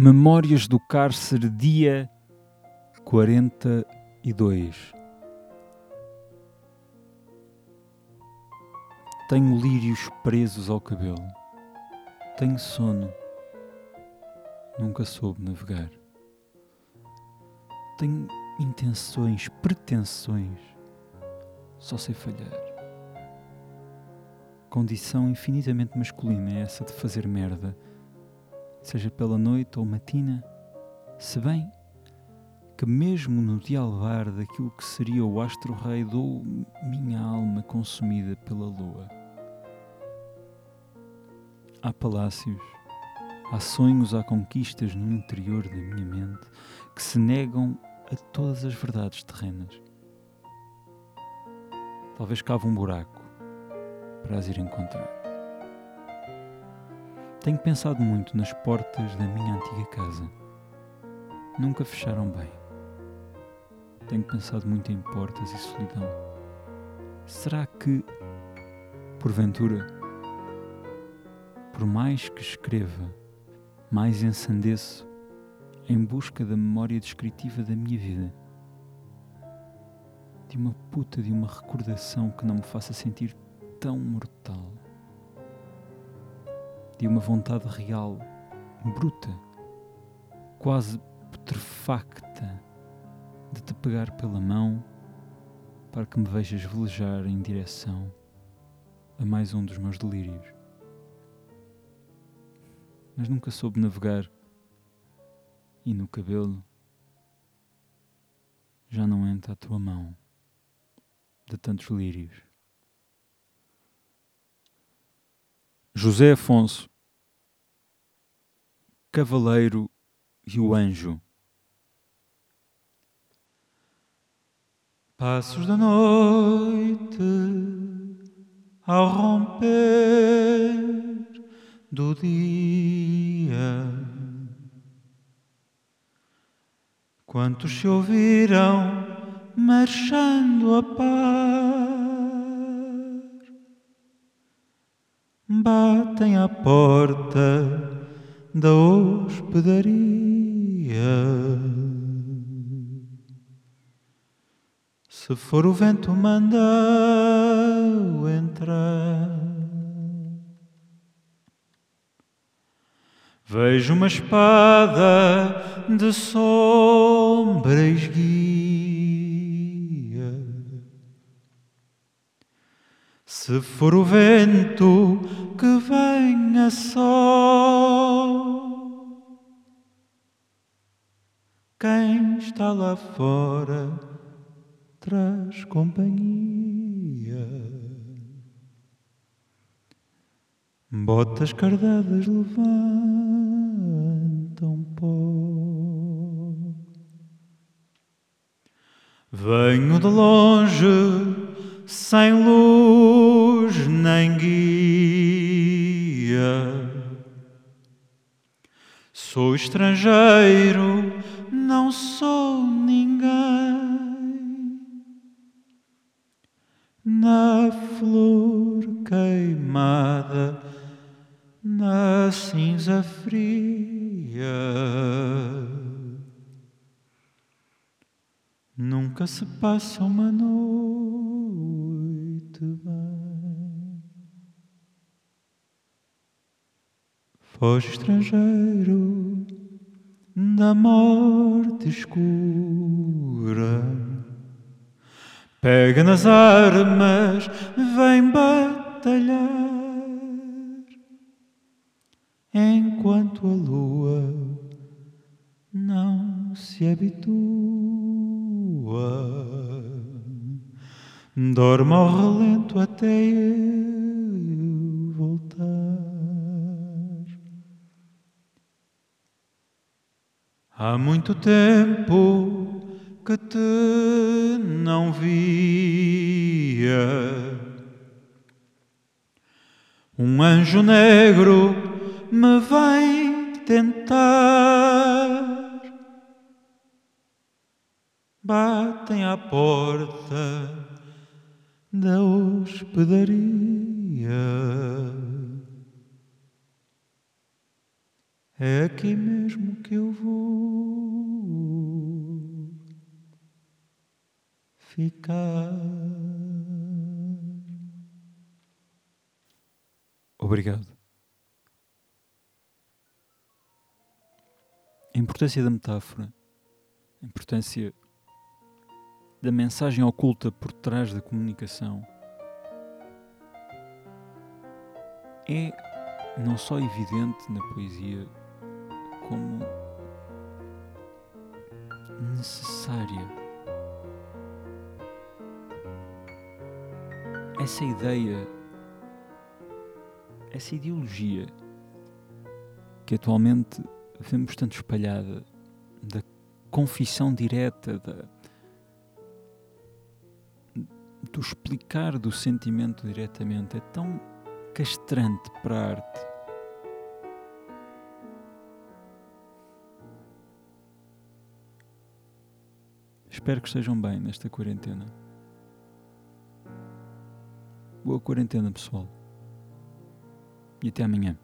Memórias do Cárcere, dia 42. Tenho lírios presos ao cabelo. Tenho sono. Nunca soube navegar. Tenho intenções, pretensões. Só sei falhar. Condição infinitamente masculina é essa de fazer merda seja pela noite ou matina, se bem que mesmo no dialvar daquilo que seria o astro-rei dou minha alma consumida pela lua. Há palácios, há sonhos, há conquistas no interior da minha mente que se negam a todas as verdades terrenas. Talvez cave um buraco para as ir encontrar. Tenho pensado muito nas portas da minha antiga casa. Nunca fecharam bem. Tenho pensado muito em portas e solidão. Será que, porventura, por mais que escreva, mais ensandeço em busca da memória descritiva da minha vida? De uma puta de uma recordação que não me faça sentir tão mortal de uma vontade real, bruta, quase putrefacta, de te pegar pela mão para que me vejas velejar em direção a mais um dos meus delírios. Mas nunca soube navegar e no cabelo já não entra a tua mão de tantos lírios. José Afonso, Cavaleiro e o Anjo. Passos da noite ao romper do dia. Quantos se ouviram marchando a paz? Batem à porta da hospedaria. Se for o vento, manda entrar. Vejo uma espada de sombras guia. Se for o vento que venha só. Quem está lá fora traz companhia. Botas cardadas levantam pó. Venho de longe, sem luz nem guia Sou estrangeiro, não sou ninguém. Na flor queimada, na cinza fria. Nunca se passa uma noite bem. Foge estrangeiro da morte escura, pega nas armas, vem batalhar, enquanto a lua não se habitua. Dorme ao relento até eu Há muito tempo que te não via. Um anjo negro me vai tentar. Batem à porta da hospedaria. É aqui mesmo que eu vou ficar. Obrigado. A importância da metáfora, a importância da mensagem oculta por trás da comunicação é não só evidente na poesia, como necessária. Essa ideia, essa ideologia que atualmente vemos tanto espalhada da confissão direta, da, do explicar do sentimento diretamente, é tão castrante para a arte. Espero que estejam bem nesta quarentena. Boa quarentena, pessoal. E até amanhã.